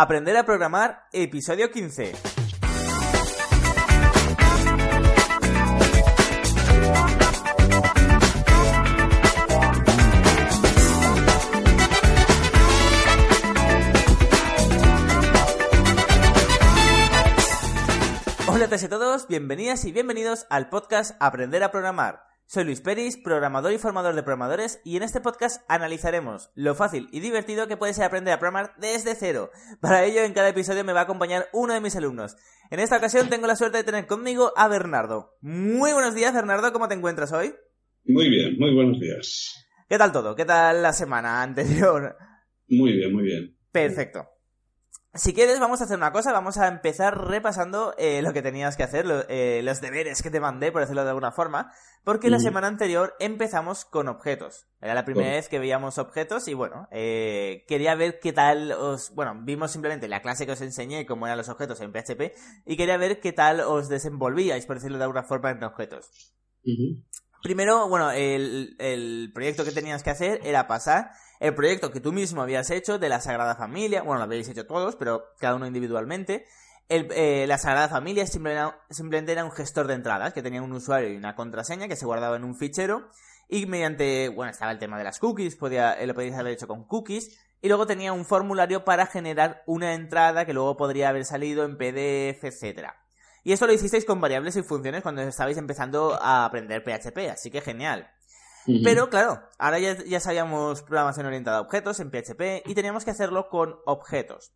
Aprender a programar, episodio 15. Hola a todos, bienvenidas y bienvenidos al podcast Aprender a programar. Soy Luis Peris, programador y formador de programadores, y en este podcast analizaremos lo fácil y divertido que puede ser aprender a programar desde cero. Para ello, en cada episodio me va a acompañar uno de mis alumnos. En esta ocasión tengo la suerte de tener conmigo a Bernardo. Muy buenos días, Bernardo, ¿cómo te encuentras hoy? Muy bien, muy buenos días. ¿Qué tal todo? ¿Qué tal la semana anterior? Muy bien, muy bien. Perfecto. Si quieres, vamos a hacer una cosa, vamos a empezar repasando eh, lo que tenías que hacer, eh, los deberes que te mandé, por decirlo de alguna forma, porque la semana anterior empezamos con objetos. Era la primera vez que veíamos objetos y bueno, eh, quería ver qué tal os... Bueno, vimos simplemente la clase que os enseñé, cómo eran los objetos en PHP, y quería ver qué tal os desenvolvíais, por decirlo de alguna forma, en objetos. Primero, bueno, el, proyecto que tenías que hacer era pasar el proyecto que tú mismo habías hecho de la Sagrada Familia, bueno, lo habéis hecho todos, pero cada uno individualmente. Eh, la Sagrada Familia simplemente era un gestor de entradas que tenía un usuario y una contraseña que se guardaba en un fichero y mediante, bueno, estaba el tema de las cookies, podía, eh, lo podíais haber hecho con cookies y luego tenía un formulario para generar una entrada que luego podría haber salido en PDF, etcétera. Y esto lo hicisteis con variables y funciones cuando estabais empezando a aprender PHP, así que genial. Pero claro, ahora ya, sabíamos programación orientada a objetos en PHP y teníamos que hacerlo con objetos.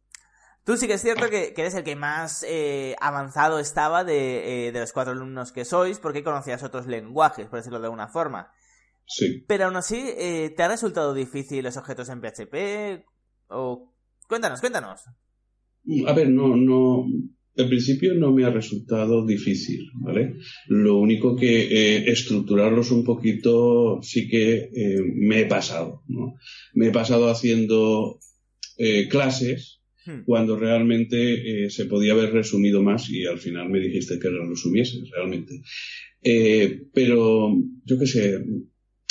Tú sí que es cierto que, eres el que más eh, avanzado estaba eh, de, los cuatro alumnos que sois, porque conocías otros lenguajes, por decirlo de alguna forma. Sí. Pero aún así, eh, ¿te ha resultado difícil los objetos en PHP? O... Cuéntanos, cuéntanos. A ver, no, no, en principio no me ha resultado difícil, ¿vale? Lo único que eh, estructurarlos un poquito sí que eh, me he pasado, ¿no? Me he pasado haciendo eh, clases hmm. cuando realmente se podía haber resumido más y al final me dijiste que lo resumieses realmente. pero yo qué sé,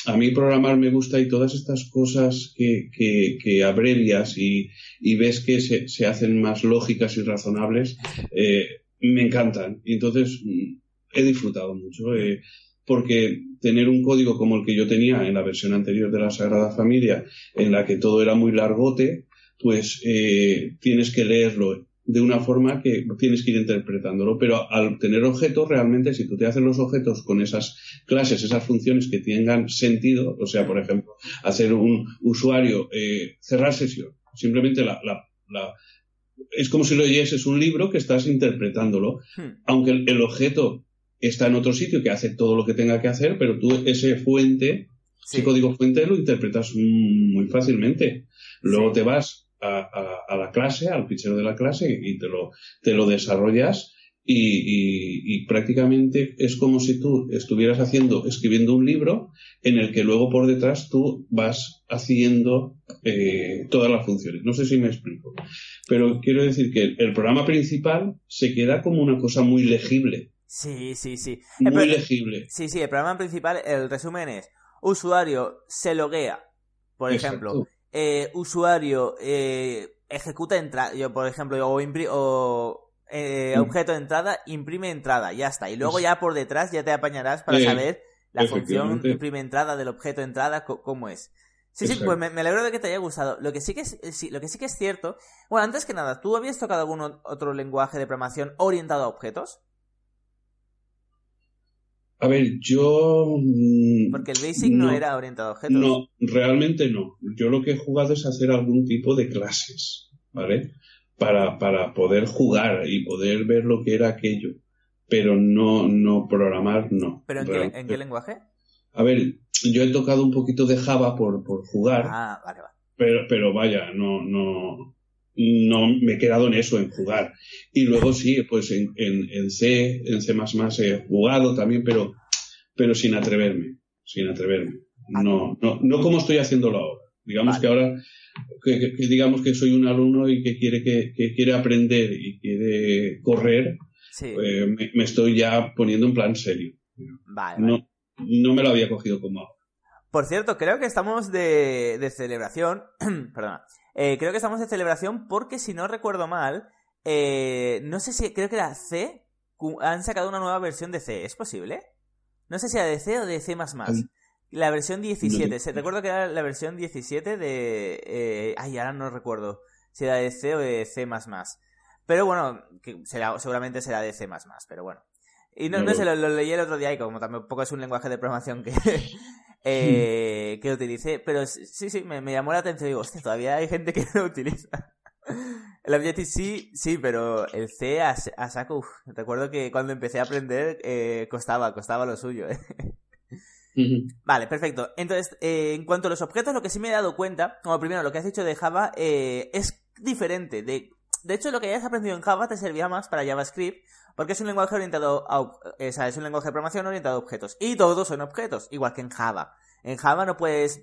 a mí programar me gusta y todas estas cosas que, que, abrevias y, ves que se, hacen más lógicas y razonables, eh, me encantan. Y entonces mm, he disfrutado mucho. Eh, porque tener un código como el que yo tenía en la versión anterior de la Sagrada Familia, en la que todo era muy largote, pues eh, tienes que leerlo de una forma que tienes que ir interpretándolo. Pero al tener objetos, realmente, si tú te haces los objetos con esas clases, esas funciones que tengan sentido, o sea, por ejemplo, hacer un usuario, eh, cerrar sesión, simplemente la, la, la, es como si lo leyeses un libro que estás interpretándolo, hmm. aunque el, objeto está en otro sitio que hace todo lo que tenga que hacer, pero tú ese fuente, ese código fuente lo interpretas muy fácilmente. Luego te vas a, la clase, al fichero de la clase y te lo, te lo desarrollas y, prácticamente es como si tú estuvieras haciendo, escribiendo un libro en el que luego por detrás tú vas haciendo eh, todas las funciones. No sé si me explico, pero quiero decir que el programa principal se queda como una cosa muy legible. Sí, sí, sí. Muy legible. Sí, sí, el programa principal, el resumen es, usuario se loguea, por ejemplo, eh, usuario eh, ejecuta entrada, yo por ejemplo, o, o eh, mm. objeto de entrada, imprime entrada, ya está. Y luego ya por detrás ya te apañarás para saber la función imprime entrada del objeto de entrada, cómo es. Sí, sí, pues me, alegro de que te haya gustado. Lo que sí que es, lo que sí que es cierto. Bueno, antes que nada, ¿tú habías tocado algún otro lenguaje de programación orientado a objetos? A ver, yo... Mm, Porque el Basic no, era orientado a objetos. No, realmente no. Yo lo que he jugado es hacer algún tipo de clases, ¿vale? Para, para poder jugar y poder ver lo que era aquello. Pero no, no programar, no. ¿Pero en, qué, lenguaje? A ver, yo he tocado un poquito de Java por, por jugar. Ah, vale, vale. Pero, pero vaya, no, no, no me he quedado en eso, en jugar. Y luego sí, pues en, en, C, en C++ he jugado también, pero, pero sin atreverme, sin atreverme. No, no, no como estoy haciéndolo ahora. Digamos que ahora, que, digamos que soy un alumno y que quiere, que, quiere aprender y quiere correr, pues me, estoy ya poniendo en plan serio. no, no me lo había cogido como ahora. Por cierto, creo que estamos de, de celebración. perdona. Eh, creo que estamos de celebración porque, si no recuerdo mal, eh, no sé si. Creo que la C. Han sacado una nueva versión de C. ¿Es posible? No sé si era de C o de C. La versión 17. recuerdo que era la versión 17 de. Eh, ay, ahora no recuerdo si era de C o de C. Pero bueno, que será, seguramente será de C. Pero bueno. Y no, no, sé, lo, leí el otro día y como tampoco es un lenguaje de programación que, eh, que utilicé. Pero sí, sí, me, llamó la atención. Digo, hostia, todavía hay gente que lo utiliza. El Objective sí, sí, pero el C a, saco, recuerdo que cuando empecé a aprender eh, costaba, costaba lo suyo. ¿eh? Vale, perfecto. Entonces, eh, en cuanto a los objetos, lo que sí me he dado cuenta, como primero, lo que has dicho de Java eh, es diferente. De, de hecho, lo que hayas aprendido en Java te servía más para JavaScript, porque es un lenguaje orientado a, es un lenguaje de programación orientado a objetos. Y todos son objetos, igual que en Java. En Java no puedes,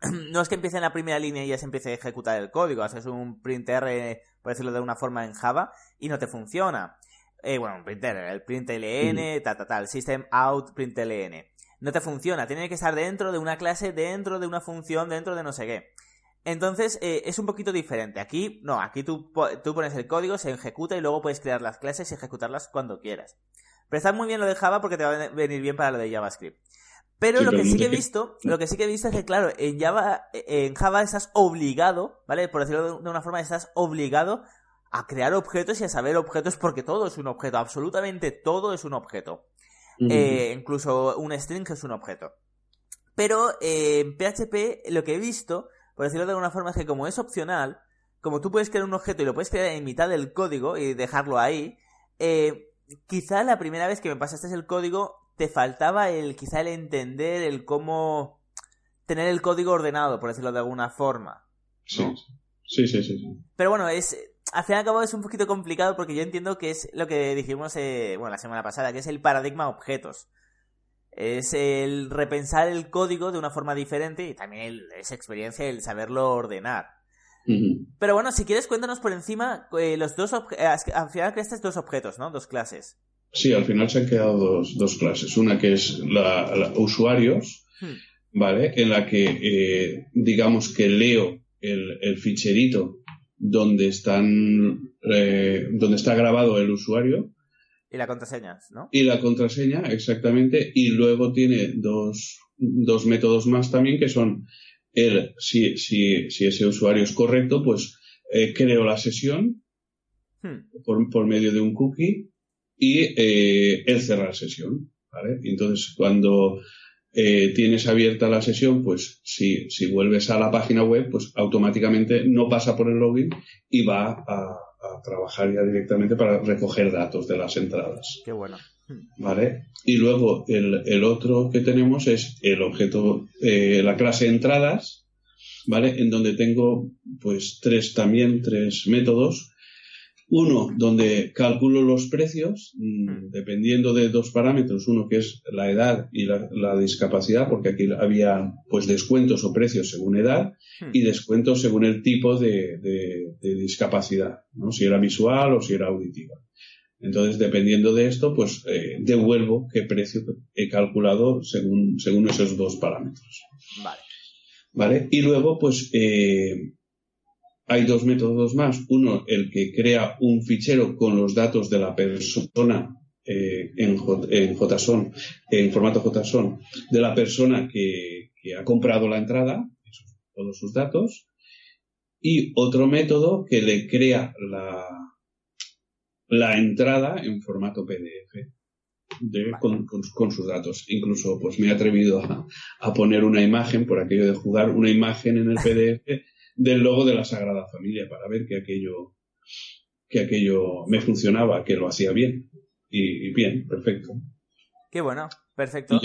no es que empiece en la primera línea y ya se empiece a ejecutar el código. Haces un printer, por decirlo de una forma, en Java y no te funciona. Eh, bueno, un printer, el println, tal, tal, tal, system out, println. No te funciona, tiene que estar dentro de una clase, dentro de una función, dentro de no sé qué. Entonces eh, es un poquito diferente. Aquí no, aquí tú, tú pones el código, se ejecuta y luego puedes crear las clases y ejecutarlas cuando quieras. Pero está muy bien lo de Java porque te va a venir bien para lo de JavaScript. Pero lo que sí que he visto, lo que sí que he visto es que, claro, en Java, en Java estás obligado, ¿vale? Por decirlo de una forma, estás obligado a crear objetos y a saber objetos porque todo es un objeto, absolutamente todo es un objeto. Eh, incluso un string es un objeto. Pero eh, en PHP lo que he visto por decirlo de alguna forma, es que como es opcional, como tú puedes crear un objeto y lo puedes crear en mitad del código y dejarlo ahí, eh, quizá la primera vez que me pasaste el código te faltaba el quizá el entender el cómo tener el código ordenado, por decirlo de alguna forma. Sí, sí, sí, sí. Pero bueno, es al fin y al cabo es un poquito complicado porque yo entiendo que es lo que dijimos eh, bueno, la semana pasada, que es el paradigma objetos. Es el repensar el código de una forma diferente y también esa experiencia el saberlo ordenar. Pero bueno, si quieres cuéntanos por encima eh, los dos eh, al final creaste dos objetos, ¿no? Dos clases. Sí, al final se han quedado dos, dos clases. Una que es la, usuarios, hmm. ¿vale? En la que eh, digamos que leo el, el ficherito donde están donde está grabado el usuario y la contraseña, ¿no? Y la contraseña, exactamente. Y luego tiene dos, dos métodos más también que son el, si, si, si ese usuario es correcto, pues eh, creo la sesión hmm. por, por, medio de un cookie y eh, el cerrar sesión. ¿vale? Entonces, cuando eh, tienes abierta la sesión, pues si, si vuelves a la página web, pues automáticamente no pasa por el login y va a, a trabajar ya directamente para recoger datos de las entradas. Qué bueno. ¿Vale? Y luego el, el otro que tenemos es el objeto, eh, la clase entradas, ¿vale? En donde tengo pues tres también, tres métodos uno, donde calculo los precios, mm, hmm. dependiendo de dos parámetros. Uno que es la edad y la, discapacidad, porque aquí había pues descuentos o precios según edad hmm. y descuentos según el tipo de, discapacidad, ¿no? Si era visual o si era auditiva. Entonces, dependiendo de esto, pues eh, devuelvo qué precio he calculado según, según esos dos parámetros. Vale. ¿Vale? Y luego, pues, eh, hay dos métodos más. Uno, el que crea un fichero con los datos de la persona eh, en, en JSON, en formato JSON, de la persona que, ha comprado la entrada, todos sus datos. Y otro método que le crea la, la entrada en formato PDF. con, sus datos. Incluso pues me he atrevido a, a, poner una imagen, por aquello de jugar, una imagen en el PDF del logo de la Sagrada Familia para ver que aquello, que aquello me funcionaba, que lo hacía bien. Y, bien, perfecto. Qué bueno, perfecto.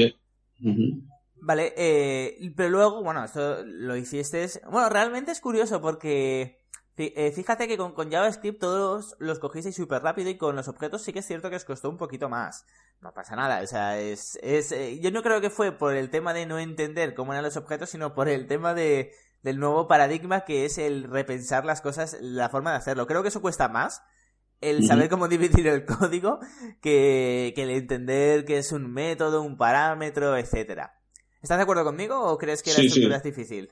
Vale, eh, pero luego, bueno, esto lo hiciste. Bueno, realmente es curioso porque Eh, fíjate que con, JavaScript todos los cogisteis súper rápido y con los objetos sí que es cierto que os costó un poquito más. No pasa nada, o sea, es, es eh, yo no creo que fue por el tema de no entender cómo eran los objetos, sino por el tema de, del nuevo paradigma que es el repensar las cosas, la forma de hacerlo. Creo que eso cuesta más, el saber cómo dividir el código, que, que el entender que es un método, un parámetro, etcétera. ¿Estás de acuerdo conmigo o crees que la estructura es difícil?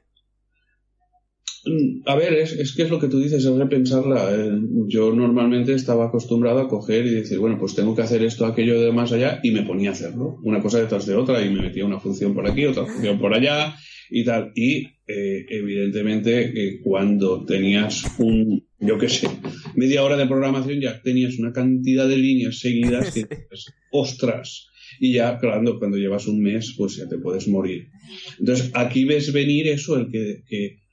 Mm, a ver, es, es, que es lo que tú dices, es repensarla. Eh, yo normalmente estaba acostumbrado a coger y decir, bueno, pues tengo que hacer esto, aquello de más allá, y me ponía a hacerlo, una cosa detrás de otra, y me metía una función por aquí, otra función por allá, y tal. Y eh, evidentemente, cuando tenías un, yo qué sé, media hora de programación, ya tenías una cantidad de líneas seguidas que dices, ostras. Y ya, claro, cuando llevas un mes, pues ya te puedes morir. Entonces, aquí ves venir eso, el que, que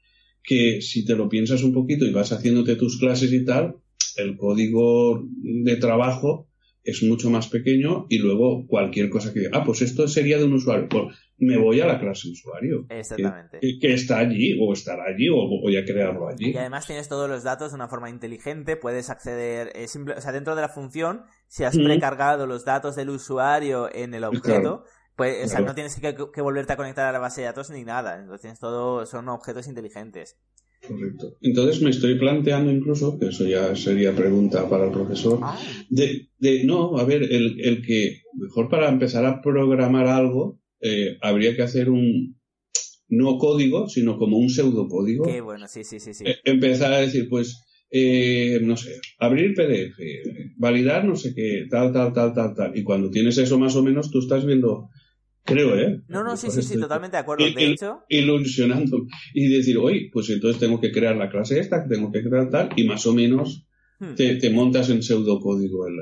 que si te lo piensas un poquito y vas haciéndote tus clases y tal, el código de trabajo es mucho más pequeño y luego cualquier cosa que ah, pues esto sería de un usuario, pues me voy a la clase usuario. Exactamente. Que, está allí o estará allí o voy a crearlo allí. Y además tienes todos los datos de una forma inteligente, puedes acceder, eh, simple, o sea, dentro de la función, si has precargado los datos del usuario en el objeto, pues, o sea, no tienes que, volverte a conectar a la base de datos ni nada. Entonces, todo son objetos inteligentes. Correcto. Entonces me estoy planteando incluso, que eso ya sería pregunta para el profesor, ah. de, de, no, a ver, el, el, que mejor para empezar a programar algo, eh, habría que hacer un, no código, sino como un pseudocódigo. Qué bueno, sí, sí, sí. sí. Eh, empezar a decir, pues, eh, no sé, abrir PDF, validar no sé qué, tal, tal, tal, tal, tal. Y cuando tienes eso más o menos, tú estás viendo Creo, ¿eh? No, no, sí, sí, sí, totalmente de acuerdo. De hecho. Ilusionando. Y decir, oye, pues entonces tengo que crear la clase esta, tengo que crear tal, y más o menos hmm. te, montas en pseudocódigo el,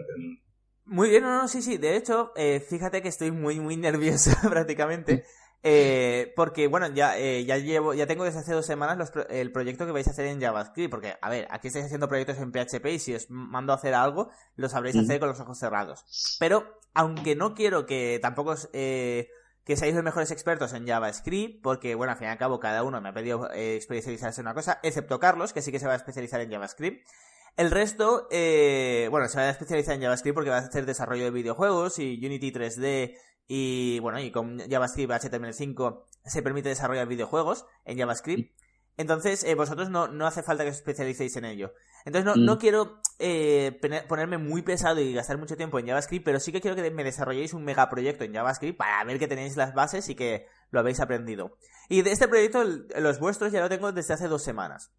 Muy bien, no, no, sí, sí. De hecho, eh, fíjate que estoy muy, muy nervioso prácticamente. Eh, porque, bueno, ya, eh, ya llevo, ya tengo desde hace dos semanas el proyecto que vais a hacer en JavaScript. Porque, a ver, aquí estáis haciendo proyectos en PHP y si os mando a hacer algo, lo sabréis hacer con los ojos cerrados. Pero, aunque no quiero que tampoco eh, que seáis los mejores expertos en JavaScript, porque, bueno, al fin y al cabo, cada uno me ha pedido especializarse en una cosa, excepto Carlos, que sí que se va a especializar en JavaScript. El resto, bueno, se va a especializar en JavaScript porque va a hacer desarrollo de videojuegos y Unity 3D y bueno, y con JavaScript HTML5 se permite desarrollar videojuegos en JavaScript. Entonces, eh, vosotros no, no hace falta que os especialicéis en ello. Entonces, no, no mm. quiero eh, ponerme muy pesado y gastar mucho tiempo en JavaScript, pero sí que quiero que me desarrolléis un megaproyecto en JavaScript para ver que tenéis las bases y que lo habéis aprendido. Y de este proyecto, los vuestros ya lo tengo desde hace dos semanas.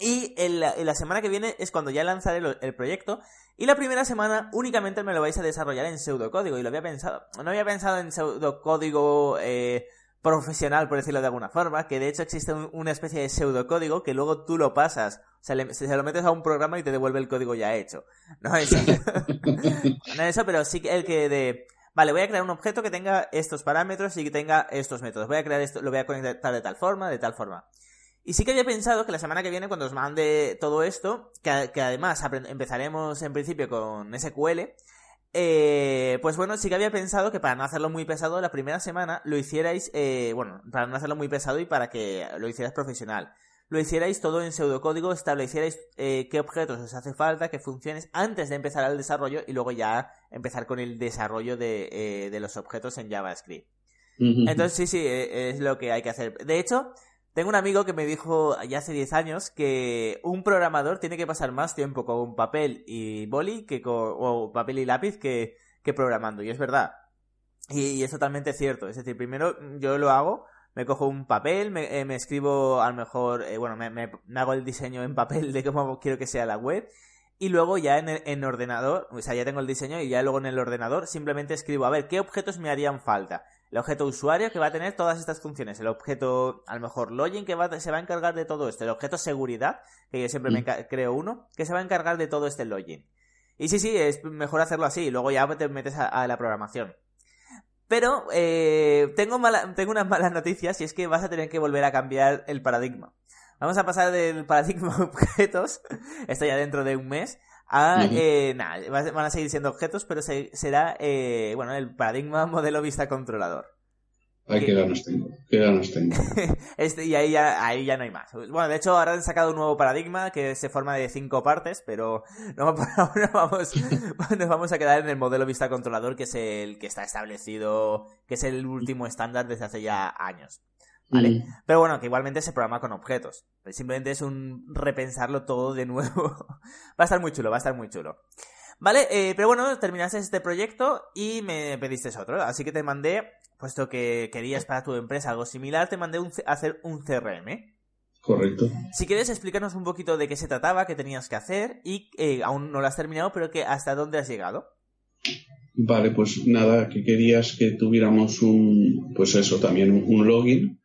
Y en la, semana que viene es cuando ya lanzaré el proyecto. Y la primera semana únicamente me lo vais a desarrollar en pseudocódigo. Y lo había pensado. No había pensado en pseudocódigo eh, profesional, por decirlo de alguna forma. Que de hecho existe una especie de pseudocódigo que luego tú lo pasas. O sea, se lo metes a un programa y te devuelve el código ya hecho. No es no eso, pero sí que el que de. Vale, voy a crear un objeto que tenga estos parámetros y que tenga estos métodos. Voy a crear esto, lo voy a conectar de tal forma, de tal forma. Y sí que había pensado que la semana que viene, cuando os mande todo esto, que, además empezaremos en principio con SQL, eh, pues bueno, sí que había pensado que para no hacerlo muy pesado, la primera semana lo hicierais, eh, bueno, para no hacerlo muy pesado y para que lo hicierais profesional. Lo hicierais todo en pseudocódigo, establecierais eh, qué objetos os hace falta, qué funciones, antes de empezar el desarrollo y luego ya empezar con el desarrollo de, de los objetos en JavaScript. Entonces sí, sí, es lo que hay que hacer. De hecho, tengo un amigo que me dijo ya hace 10 años que un programador tiene que pasar más tiempo con papel y boli que con, o papel y lápiz que, que programando. Y es verdad. Y, es totalmente cierto. Es decir, primero yo lo hago, me cojo un papel, me, eh, escribo a lo mejor, eh, bueno, me, me, hago el diseño en papel de cómo quiero que sea la web. Y luego ya en, en ordenador, o sea, ya tengo el diseño y ya luego en el ordenador simplemente escribo, a ver, ¿qué objetos me harían falta? El objeto usuario que va a tener todas estas funciones, el objeto, a lo mejor, login que va, se va a encargar de todo esto, el objeto seguridad, que yo siempre me mm. creo uno, que se va a encargar de todo este login. Y sí, sí, es mejor hacerlo así, luego ya te metes a, la programación. Pero eh, tengo, mala, tengo unas malas noticias y es que vas a tener que volver a cambiar el paradigma. Vamos a pasar del paradigma objetos, esto ya dentro de un mes, a, eh, nada, van a seguir siendo objetos, pero será, eh, bueno, el paradigma modelo vista controlador. Ay, qué ganas tengo, qué ganas tengo. este, y ahí ya, ahí ya no hay más. Bueno, de hecho, ahora han sacado un nuevo paradigma que se forma de cinco partes, pero no, ahora vamos, nos vamos a quedar en el modelo vista controlador, que es el que está establecido, que es el último estándar desde hace ya años. ¿Vale? Mm. Pero bueno, que igualmente se programa con objetos. Simplemente es un repensarlo todo de nuevo. va a estar muy chulo, va a estar muy chulo. Vale, eh, pero bueno, terminaste este proyecto y me pediste otro. Así que te mandé puesto que querías para tu empresa algo similar, te mandé a hacer un CRM. Correcto. Si quieres explicarnos un poquito de qué se trataba, qué tenías que hacer y eh, aún no lo has terminado, pero que hasta dónde has llegado. Vale, pues nada, que querías que tuviéramos un, pues eso, también un, login,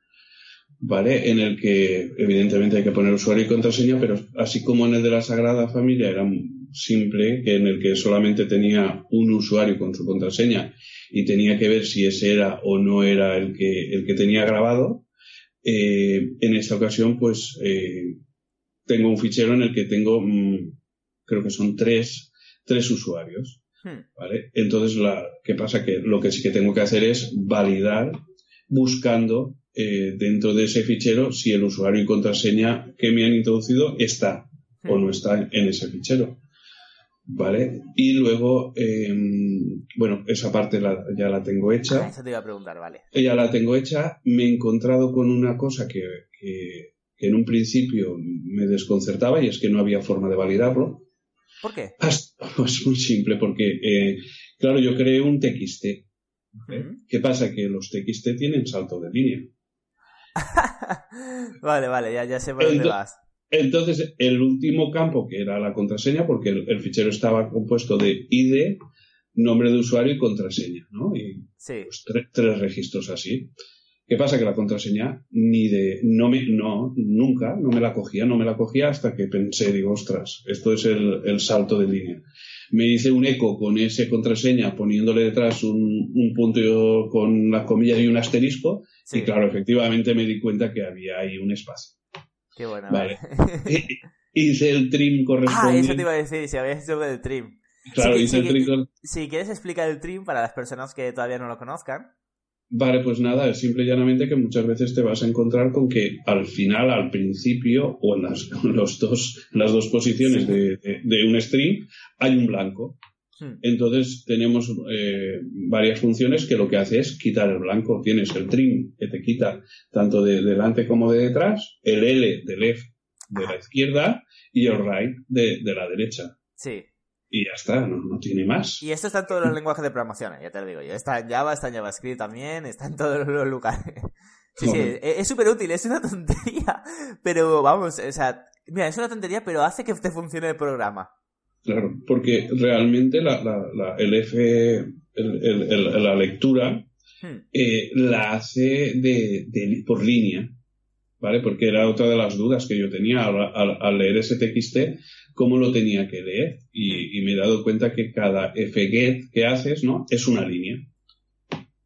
¿vale? En el que evidentemente hay que poner usuario y contraseña, pero así como en el de la Sagrada Familia era simple, que en el que solamente tenía un usuario con su contraseña y tenía que ver si ese era o no era el que, el que tenía grabado, eh, en esta ocasión pues eh, tengo un fichero en el que tengo, mm, creo que son tres, tres usuarios. Hmm. ¿vale? Entonces, la, ¿qué pasa? Que lo que sí que tengo que hacer es validar buscando eh, dentro de ese fichero si el usuario y contraseña que me han introducido está o no está en ese fichero. ¿Vale? Y luego, em, bueno, esa parte ya la tengo hecha. Ah, te iba a preguntar, vale. Ya la tengo hecha. Me he encontrado con una cosa que, que, en un principio me desconcertaba y es que no había forma de validarlo. ¿Por qué? Pues muy simple, porque, eh, claro, yo creé un TXT. ¿Qué pasa? Que los TXT tienen salto de línea. vale, vale, ya, ya sé por dónde vas. Entonces, el último campo, que era la contraseña, porque el, fichero estaba compuesto de ID, nombre de usuario y contraseña, ¿no? Y pues, tres registros así. ¿Qué pasa? Que la contraseña ni de, no me, no, nunca, no me la cogía, no me la cogía hasta que pensé, digo, ostras, esto es el, salto de línea. Me hice un eco con esa contraseña poniéndole detrás un, un punto con las comillas y un asterisco, y claro, efectivamente me di cuenta que había ahí un espacio. Qué bueno. Vale. hice el trim correspondiente. Ah, eso te iba a decir, si habías hecho el trim. Claro, hice el trim. Si quieres explicar el trim para las personas que todavía no lo conozcan. Vale, pues nada, es simple y llanamente que muchas veces te vas a encontrar con que al final, al principio, o en las, los dos, las dos posiciones de, de, un string, hay un blanco. Entonces tenemos eh, varias funciones que lo que hace es quitar el blanco. Tienes el trim que te quita tanto de delante como de detrás, el L de left de la izquierda y el right de, la derecha. Sí. Y ya está, no, tiene más. Y esto está en todos los lenguajes de programación, ya te lo digo yo. Está en Java, está en JavaScript también, está en todos los lugares. Sí, sí, es súper útil, es una tontería. Pero vamos, o sea, mira, es una tontería, pero hace que te funcione el programa. Claro, porque realmente la, la, el F, la lectura, hmm. eh, la hace de, por línea, ¿vale? Porque era otra de las dudas que yo tenía al, leer ese TXT, cómo lo tenía que leer. Y, me he dado cuenta que cada fget que haces, ¿no? Es una línea.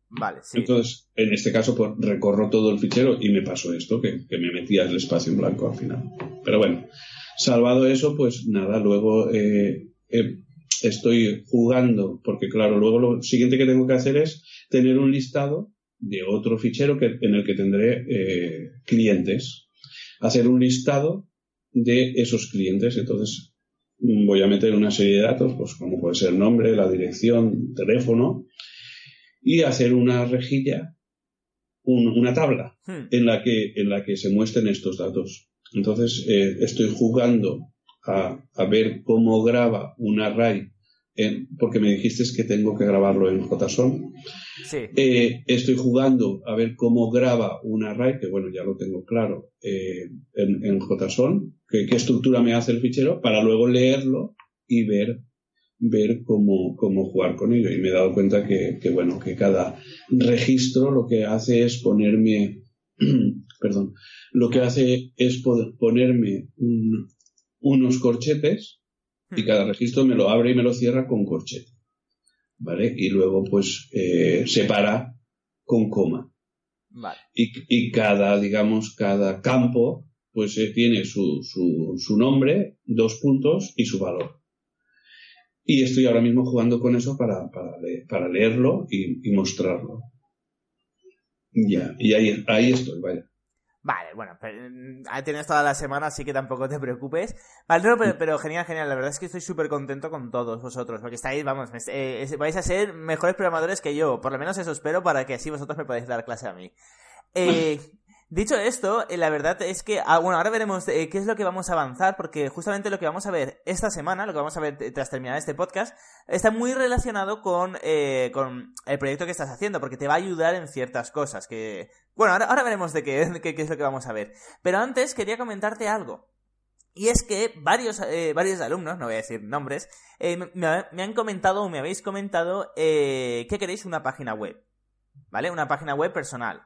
Vale, sí. Entonces, en este caso, pues recorro todo el fichero y me pasó esto, que, que me metía el espacio en blanco al final. Pero bueno, Salvado eso, pues nada, luego eh, eh, estoy jugando, porque claro, luego lo siguiente que tengo que hacer es tener un listado de otro fichero que, en el que tendré eh, clientes. Hacer un listado de esos clientes. Entonces voy a meter una serie de datos, pues como puede ser el nombre, la dirección, teléfono, y hacer una rejilla, una tabla hmm. en la que en la que se muestren estos datos. Entonces, eh, estoy jugando a, ver cómo graba un array, porque me dijiste que tengo que grabarlo en JSON. Sí. Eh, estoy jugando a ver cómo graba un array, que bueno, ya lo tengo claro, eh, en, en, JSON, qué estructura me hace el fichero, para luego leerlo y ver ver cómo, cómo jugar con ello. Y me he dado cuenta que, que, bueno, que cada registro lo que hace es ponerme, perdón, lo que hace es ponerme unos corchetes y cada registro me lo abre y me lo cierra con corchete. ¿Vale? Y luego pues eh, separa con coma. Vale. Y, cada, digamos, cada campo pues eh, tiene su, su, nombre, dos puntos y su valor. Y estoy ahora mismo jugando con eso para, para, leerlo y mostrarlo. Ya, y ahí, ahí estoy, vaya. Vale, bueno, mm, ahí tienes toda la semana, así que tampoco te preocupes. Vale, no, pero, genial, genial. La verdad es que estoy súper contento con todos vosotros, porque estáis, vamos, eh, vais a ser mejores programadores que yo. Por lo menos eso espero para que así vosotros me podáis dar clase a mí. Eh, Dicho esto, eh, la verdad es que, ah, bueno, ahora veremos eh, qué es lo que vamos a avanzar, porque justamente lo que vamos a ver esta semana, lo que vamos a ver tras terminar este podcast, está muy relacionado con, eh, con el proyecto que estás haciendo, porque te va a ayudar en ciertas cosas que... Bueno, ahora, veremos de qué, qué, es lo que vamos a ver. Pero antes quería comentarte algo. Y es que varios, varios alumnos, no voy a decir nombres, me, me, han comentado o me habéis comentado que queréis una página web. ¿Vale? Una página web personal.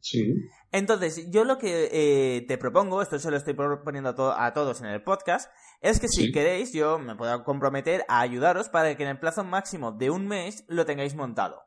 Sí. Entonces, yo lo que eh, te propongo, esto se lo estoy proponiendo a, todos en el podcast, es que si queréis, yo me puedo comprometer a ayudaros para que en el plazo máximo de un mes lo tengáis montado.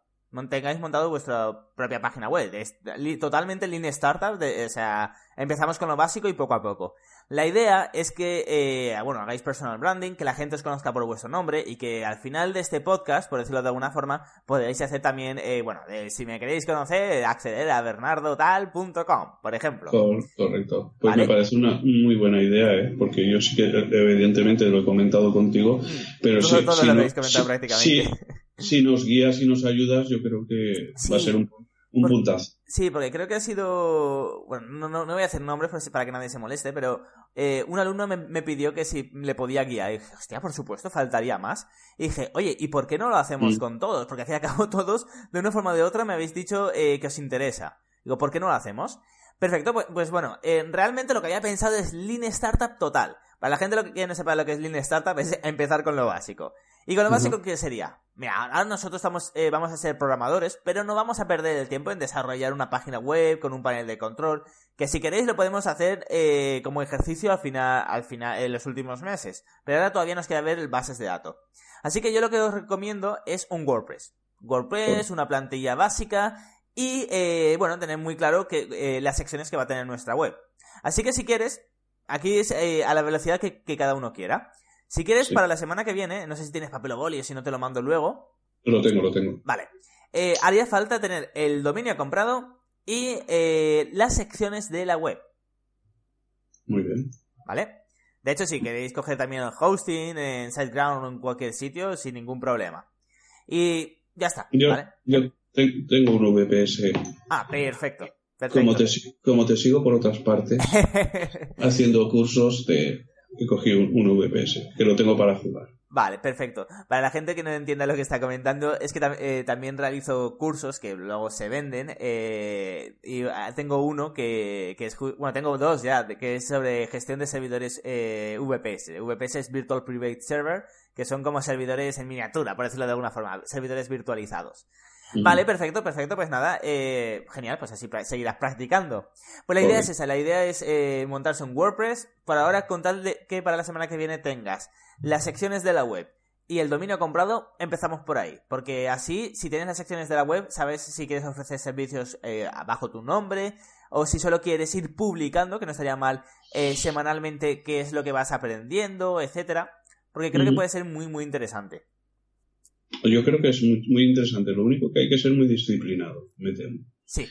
Tengáis montado vuestra propia página web. Es totalmente Lean Startup, o sea, empezamos con lo básico y poco a poco. La idea es que, eh, bueno, hagáis personal branding, que la gente os conozca por vuestro nombre y que al final de este podcast, por decirlo de alguna forma, podéis hacer también, eh, bueno, si me queréis conocer, acceder a bernardotal.com, por ejemplo. Correcto. Pues me parece una muy buena idea, ¿eh? Porque yo sí que evidentemente lo he comentado contigo, mm. pero sí, todo lo habéis comentado prácticamente. Si nos guías y nos ayudas, yo creo que va a ser un un puntazo. Sí, porque creo que ha sido. Bueno, no, no, voy a hacer nombres para que nadie se moleste, pero eh, un alumno me, pidió que si le podía guiar. Y dije, hostia, por supuesto, faltaría más. Y dije, oye, ¿y por qué no lo hacemos mm. con todos? Porque al fin y al cabo, todos, de una forma o de otra, me habéis dicho eh, que os interesa. Digo, ¿por qué no lo hacemos? Perfecto, pues, pues bueno, eh, realmente lo que había pensado es Lean Startup total. Para la gente lo que no sepa lo que es Lean Startup es empezar con lo básico. ¿Y con lo básico qué sería? Mira, ahora nosotros estamos, eh, vamos a ser programadores, pero no vamos a perder el tiempo en desarrollar una página web con un panel de control, que si queréis lo podemos hacer eh, como ejercicio al final, al final, en los últimos meses. Pero ahora todavía nos queda ver el bases de datos. Así que yo lo que os recomiendo es un WordPress. WordPress, una plantilla básica y, eh, bueno, tener muy claro que las secciones que va a tener nuestra web. Así que si quieres, aquí es a la velocidad que cada uno quiera. Si quieres, para la semana que viene, no sé si tienes papel o boli o si no te lo mando luego. Lo tengo, lo tengo. Vale. Eh, haría falta tener el dominio comprado y eh, las secciones de la web. Muy bien. ¿Vale? De hecho, si queréis coger también el hosting en SiteGround o en cualquier sitio, sin ningún problema. Y ya está. Yo, tengo un VPS. Ah, perfecto. Como, te, como te sigo por otras partes, haciendo cursos de he cogido un, VPS, que lo tengo para jugar. Vale, perfecto. Para la gente que no entienda lo que está comentando, es que eh, también realizo cursos que luego se venden. Eh, y ah, tengo uno que, que, es. Bueno, tengo dos ya, que es sobre gestión de servidores eh, VPS. VPS es Virtual Private Server, que son como servidores en miniatura, por decirlo de alguna forma, servidores virtualizados. Vale, perfecto, perfecto. Pues nada, eh, genial, pues así seguirás practicando. Pues la idea es esa, la idea es eh, montarse un WordPress. Por ahora, contarle que para la semana que viene tengas las secciones de la web y el dominio comprado, empezamos por ahí. Porque así, si tienes las secciones de la web, sabes si quieres ofrecer servicios eh, bajo tu nombre o si solo quieres ir publicando, que no estaría mal, eh, semanalmente qué es lo que vas aprendiendo, etcétera. Porque creo que puede ser muy, muy interesante. Yo creo que es muy, interesante. Lo único que hay que ser muy disciplinado, me temo. Sí.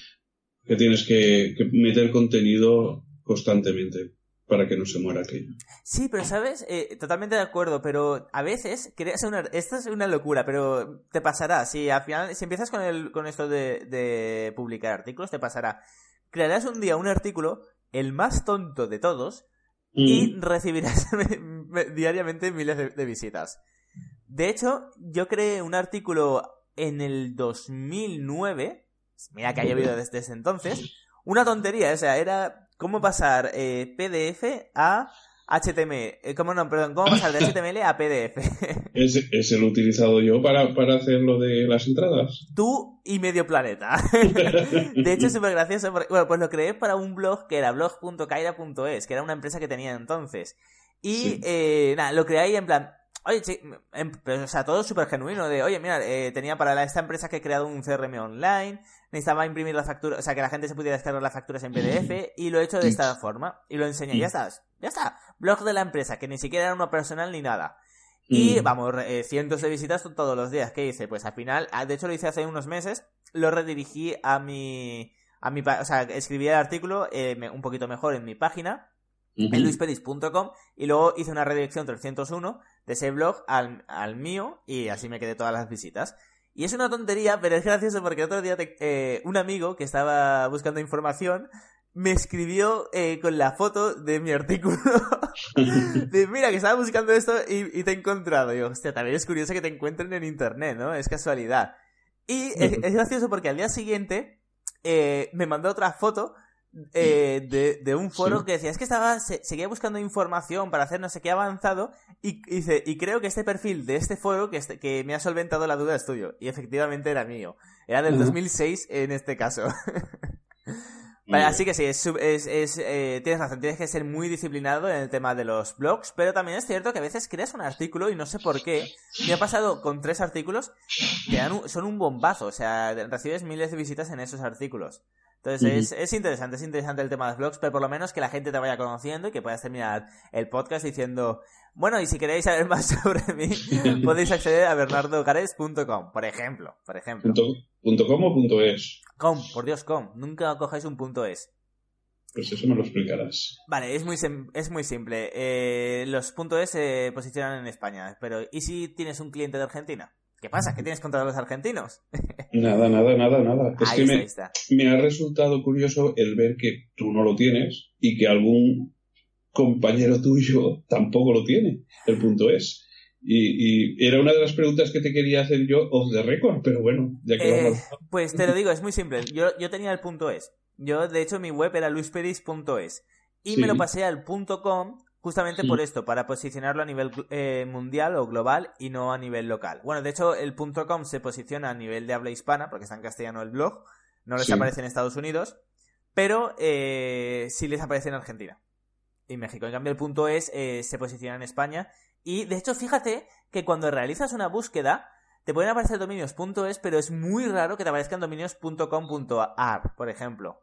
Que tienes que, meter contenido constantemente para que no se muera aquello. Sí, pero sabes, eh, totalmente de acuerdo, pero a veces creas una... Esta es una locura, pero te pasará. Si al final, si empiezas con, el, con esto de, de publicar artículos, te pasará. Crearás un día un artículo, el más tonto de todos, y mm. recibirás diariamente miles de visitas. De hecho, yo creé un artículo en el 2009, mira que ha llovido desde ese entonces, una tontería, o sea, era cómo pasar eh, PDF a HTML, eh, ¿cómo no? Perdón, cómo pasar de HTML a PDF. ¿Es, es el utilizado yo para, para hacer lo de las entradas? Tú y medio planeta. de hecho, es súper gracioso. bueno, pues lo creé para un blog que era blog.kaira.es, que era una empresa que tenía entonces. Y eh, nada, lo creé ahí en plan, Oye, sí, em, pero, o sea, todo súper genuino de, oye, mira, eh, tenía para esta empresa que he creado un CRM online, necesitaba imprimir las facturas, o sea, que la gente se pudiera descargar las facturas en PDF y lo he hecho de esta forma y lo enseñé, ya estás, ya está, blog de la empresa, que ni siquiera era uno personal ni nada. Y Mm. vamos, eh, cientos de visitas todos los días. ¿Qué hice? Pues al final, ah, de hecho lo hice hace unos meses, lo redirigí a mi... A mi o sea, escribí el artículo eh, me- un poquito mejor en mi página, en luispedis.com, y luego hice una redirección 301 de ese blog al, al mío, y así me quedé todas las visitas. Y es una tontería, pero es gracioso porque otro día te- eh, un amigo que estaba buscando información me escribió eh, con la foto de mi artículo. de, mira, que estaba buscando esto y, y te he encontrado. Y yo, hostia, también es curioso que te encuentren en internet, ¿no? Es casualidad. Y es, es gracioso porque al día siguiente eh, me mandó otra foto eh, de, de un foro Sí. que decía, es que estaba, se- seguía buscando información para hacer no sé qué avanzado y, y dice, y creo que este perfil de este foro que, este- que me ha solventado la duda es tuyo. Y efectivamente era mío. Era del Ujú. 2006 en este caso. Vale, así que sí, es, es, es, eh, tienes razón, tienes que ser muy disciplinado en el tema de los blogs, pero también es cierto que a veces creas un artículo y no sé por qué. Me ha pasado con tres artículos que dan un- son un bombazo, o sea, recibes miles de visitas en esos artículos. Entonces es, es interesante, es interesante el tema de los blogs, pero por lo menos que la gente te vaya conociendo y que puedas terminar el podcast diciendo, bueno, y si queréis saber más sobre mí, podéis acceder a bernardogares.com, por ejemplo, por ejemplo. Punto, punto com o punto es. Com, por Dios, com, nunca cojáis un punto es. Pues eso me lo explicarás. Vale, es muy, es muy simple. Eh, los puntos E se posicionan en España, pero ¿y si tienes un cliente de Argentina? ¿Qué pasa? ¿Qué tienes contra los argentinos? Nada, nada, nada, nada. Es ahí que está, me, ahí está. me ha resultado curioso el ver que tú no lo tienes y que algún compañero tuyo tampoco lo tiene, el punto es. Y, y era una de las preguntas que te quería hacer yo off the record, pero bueno, ya que Eh, pues te lo digo, es muy simple. Yo, yo tenía el punto .es. Yo, de hecho, mi web era luispedis.es. Y Sí. me lo pasé al punto .com justamente Sí. por esto, para posicionarlo a nivel eh, mundial o global y no a nivel local. Bueno, de hecho, el .com se posiciona a nivel de habla hispana, porque está en castellano el blog. No les Sí. aparece en Estados Unidos, pero eh, sí les aparece en Argentina y México. En cambio, el punto .es eh, se posiciona en España. Y, de hecho, fíjate que cuando realizas una búsqueda, te pueden aparecer dominios .es, pero es muy raro que te aparezcan dominios .com.ar, por ejemplo.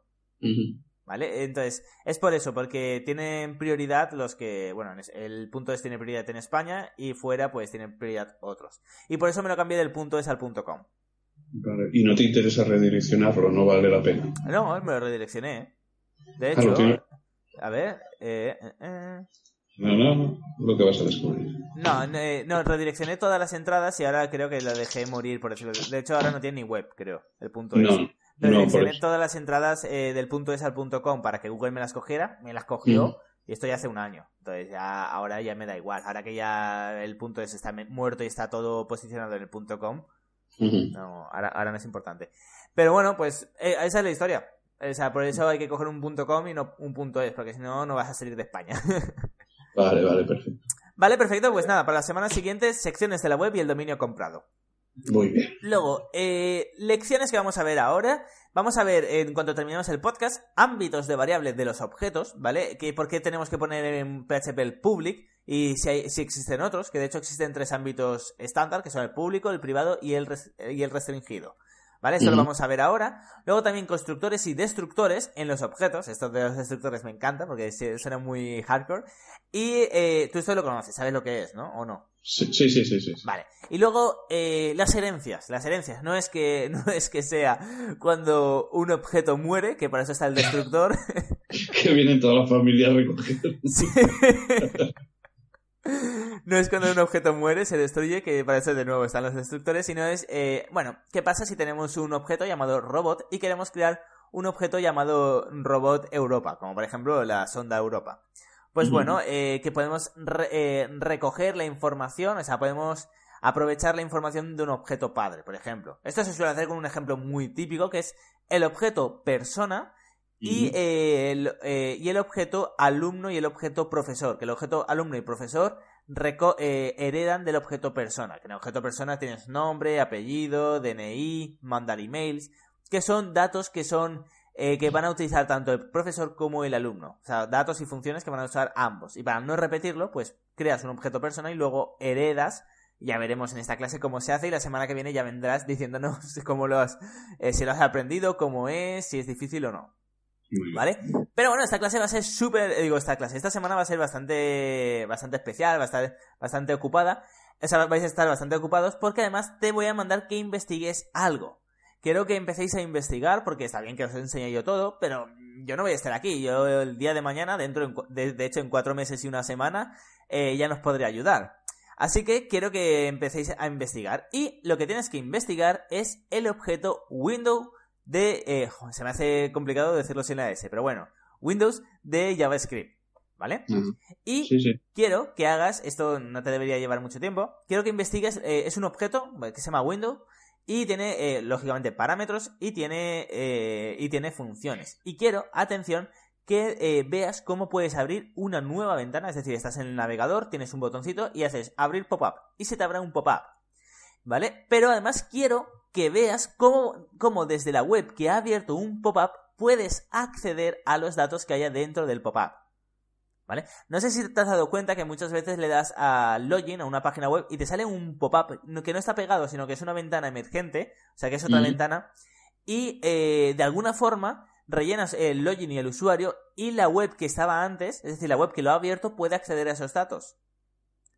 ¿Vale? Entonces, es por eso, porque tienen prioridad los que, bueno, el punto es tiene prioridad en España y fuera pues tienen prioridad otros. Y por eso me lo cambié del punto es al punto com. Vale. Y no te interesa redireccionarlo, no vale la pena. No, me lo redireccioné. ¿eh? De hecho, a ver, eh, eh, eh. No, no, no, lo que vas a descubrir. No, no, eh, no, redireccioné todas las entradas y ahora creo que lo dejé morir, por decirlo. De hecho, ahora no tiene ni web, creo, el punto es. No, no, todas las entradas eh, del punto es al punto com para que Google me las cogiera, me las cogió y esto ya hace un año. Entonces ya ahora ya me da igual. Ahora que ya el punto es está muerto y está todo posicionado en el punto com, no, ahora, ahora no es importante. Pero bueno, pues eh, esa es la historia. O sea, por eso hay que coger un punto com y no un punto es, porque si no, no vas a salir de España. Vale, vale, perfecto. vale, perfecto. Pues nada, para la semana siguiente, secciones de la web y el dominio comprado. Muy bien. Luego, eh, lecciones que vamos a ver ahora. Vamos a ver, en cuanto terminemos el podcast, ámbitos de variables de los objetos, ¿vale? Que, ¿Por qué tenemos que poner en PHP el public? Y si, hay, si existen otros, que de hecho existen tres ámbitos estándar, que son el público, el privado y el, y el restringido. ¿Vale? Esto lo vamos a ver ahora. Luego también constructores y destructores en los objetos. Esto de los destructores me encanta porque suena muy hardcore. Y eh, tú esto lo conoces, sabes lo que es, ¿no? ¿O no? Sí, sí, sí, sí. sí. Vale. Y luego, eh, las herencias. Las herencias. No es que, no es que sea cuando un objeto muere, que para eso está el destructor. Que vienen todas las familias a recoger. Sí. No es cuando un objeto muere, se destruye, que para eso de nuevo están los destructores, sino es, eh, bueno, ¿qué pasa si tenemos un objeto llamado robot y queremos crear un objeto llamado robot Europa, como por ejemplo la sonda Europa? Pues bueno, eh, que podemos re- eh, recoger la información, o sea, podemos aprovechar la información de un objeto padre, por ejemplo. Esto se suele hacer con un ejemplo muy típico, que es el objeto persona y, eh, el, eh, y el objeto alumno y el objeto profesor, que el objeto alumno y profesor eh, heredan del objeto persona, que en el objeto persona tienes nombre, apellido, DNI, mandar emails, que son datos que son eh, que van a utilizar tanto el profesor como el alumno, o sea, datos y funciones que van a usar ambos. Y para no repetirlo, pues creas un objeto persona y luego heredas ya veremos en esta clase cómo se hace y la semana que viene ya vendrás diciéndonos cómo lo has, eh, si lo has aprendido, cómo es, si es difícil o no. ¿Vale? Pero bueno, esta clase va a ser súper, eh, digo, esta clase, esta semana va a ser bastante, bastante especial, va a estar bastante ocupada. vais a estar bastante ocupados porque además te voy a mandar que investigues algo. Quiero que empecéis a investigar porque está bien que os enseñe yo todo, pero yo no voy a estar aquí. Yo el día de mañana, dentro de, hecho en cuatro meses y una semana, eh, ya nos podré ayudar. Así que quiero que empecéis a investigar. Y lo que tienes que investigar es el objeto window de... Eh, se me hace complicado decirlo sin la S, pero bueno. Windows de JavaScript. ¿Vale? Y quiero que hagas, esto no te debería llevar mucho tiempo, quiero que investigues, eh, es un objeto que se llama window y tiene, eh, lógicamente, parámetros y tiene, y tiene funciones. Y quiero, atención, que eh, veas cómo puedes abrir una nueva ventana, es decir, estás en el navegador, tienes un botoncito y haces abrir pop-up y se te abre un pop-up. ¿Vale? Pero además quiero que veas cómo, cómo desde la web que ha abierto un pop-up puedes acceder a los datos que haya dentro del pop-up. ¿Vale? No sé si te has dado cuenta que muchas veces le das a login a una página web y te sale un pop-up que no está pegado, sino que es una ventana emergente, o sea que es otra ventana, y eh, de alguna forma rellenas el login y el usuario y la web que estaba antes, es decir, la web que lo ha abierto, puede acceder a esos datos.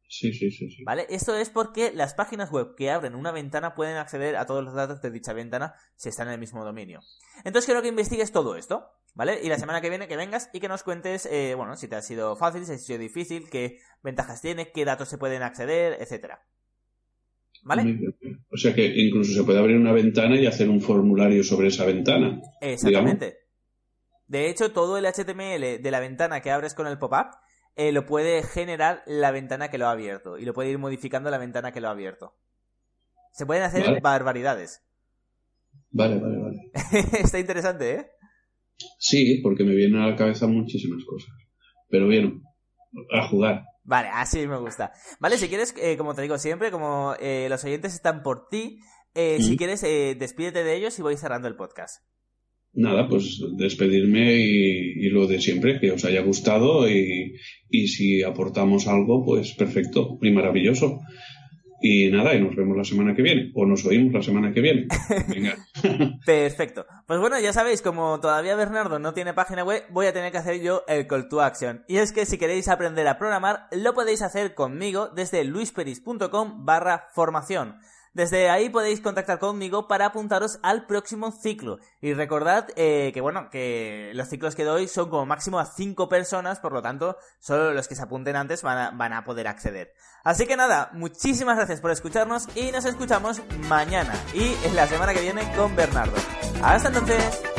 Sí, sí, sí, sí. ¿Vale? Esto es porque las páginas web que abren una ventana pueden acceder a todos los datos de dicha ventana si están en el mismo dominio. Entonces quiero que investigues todo esto, ¿vale? Y la semana que viene que vengas y que nos cuentes, eh, bueno, si te ha sido fácil, si ha sido difícil, qué ventajas tiene, qué datos se pueden acceder, etcétera. ¿Vale? O sea que incluso se puede abrir una ventana y hacer un formulario sobre esa ventana. Exactamente. De hecho, todo el HTML de la ventana que abres con el pop-up eh, lo puede generar la ventana que lo ha abierto y lo puede ir modificando la ventana que lo ha abierto. Se pueden hacer barbaridades. Vale, vale, vale. Está interesante, ¿eh? Sí, porque me vienen a la cabeza muchísimas cosas. Pero bien, a jugar. Vale, así me gusta. Vale, si quieres, eh, como te digo siempre, como eh, los oyentes están por ti, eh, si quieres, despídete de ellos y voy cerrando el podcast. Nada, pues despedirme y, lo de siempre, que os haya gustado y, y si aportamos algo, pues perfecto y maravilloso. Y nada, y nos vemos la semana que viene. O nos oímos la semana que viene. Venga. Perfecto. Pues bueno, ya sabéis, como todavía Bernardo no tiene página web, voy a tener que hacer yo el call to action. Y es que si queréis aprender a programar, lo podéis hacer conmigo desde luisperis.com barra formación. Desde ahí podéis contactar conmigo para apuntaros al próximo ciclo. Y recordad eh, que, bueno, que los ciclos que doy son como máximo a 5 personas, por lo tanto, solo los que se apunten antes van a, van a poder acceder. Así que nada, muchísimas gracias por escucharnos y nos escuchamos mañana y en la semana que viene con Bernardo. Hasta entonces.